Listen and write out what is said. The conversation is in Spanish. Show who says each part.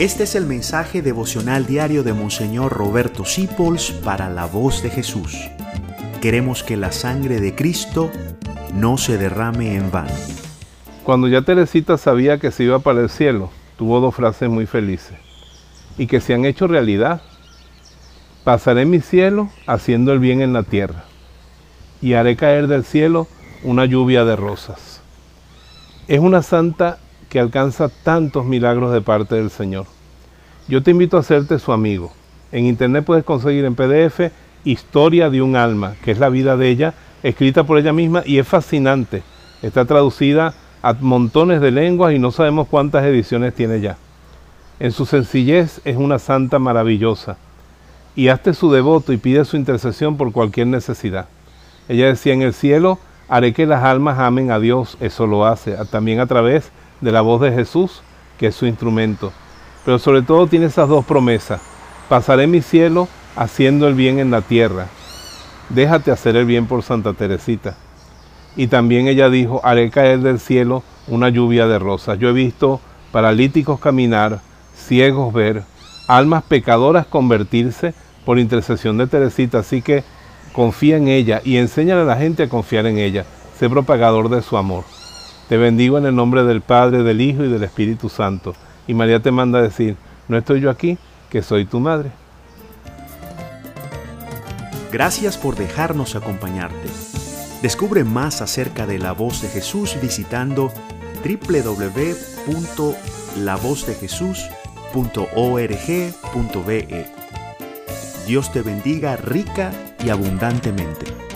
Speaker 1: Este es el mensaje devocional diario de Monseñor Roberto Sipols para la voz de Jesús. Queremos que la sangre de Cristo no se derrame en vano.
Speaker 2: Cuando ya Teresita sabía que se iba para el cielo, tuvo dos frases muy felices y que se han hecho realidad. Pasaré mi cielo haciendo el bien en la tierra y haré caer del cielo una lluvia de rosas. Es una santa que alcanza tantos milagros de parte del Señor. Yo te invito a hacerte su amigo. En internet puedes conseguir en PDF Historia de un alma, que es la vida de ella, escrita por ella misma y es fascinante. Está traducida a montones de lenguas y no sabemos cuántas ediciones tiene ya. En su sencillez es una santa maravillosa. Y hazte su devoto y pide su intercesión por cualquier necesidad. Ella decía, en el cielo haré que las almas amen a Dios, eso lo hace, también a través de la voz de Jesús, que es su instrumento. Pero sobre todo tiene esas dos promesas. Pasaré mi cielo haciendo el bien en la tierra. Déjate hacer el bien por Santa Teresita. Y también ella dijo, haré caer del cielo una lluvia de rosas. Yo he visto paralíticos caminar, ciegos ver, almas pecadoras convertirse por intercesión de Teresita. Así que confía en ella y enséñale a la gente a confiar en ella. Sé propagador de su amor. Te bendigo en el nombre del Padre, del Hijo y del Espíritu Santo. Y María te manda a decir, no estoy yo aquí, que soy tu madre.
Speaker 1: Gracias por dejarnos acompañarte. Descubre más acerca de la voz de Jesús visitando www.lavozdejesús.org.be. Dios te bendiga rica y abundantemente.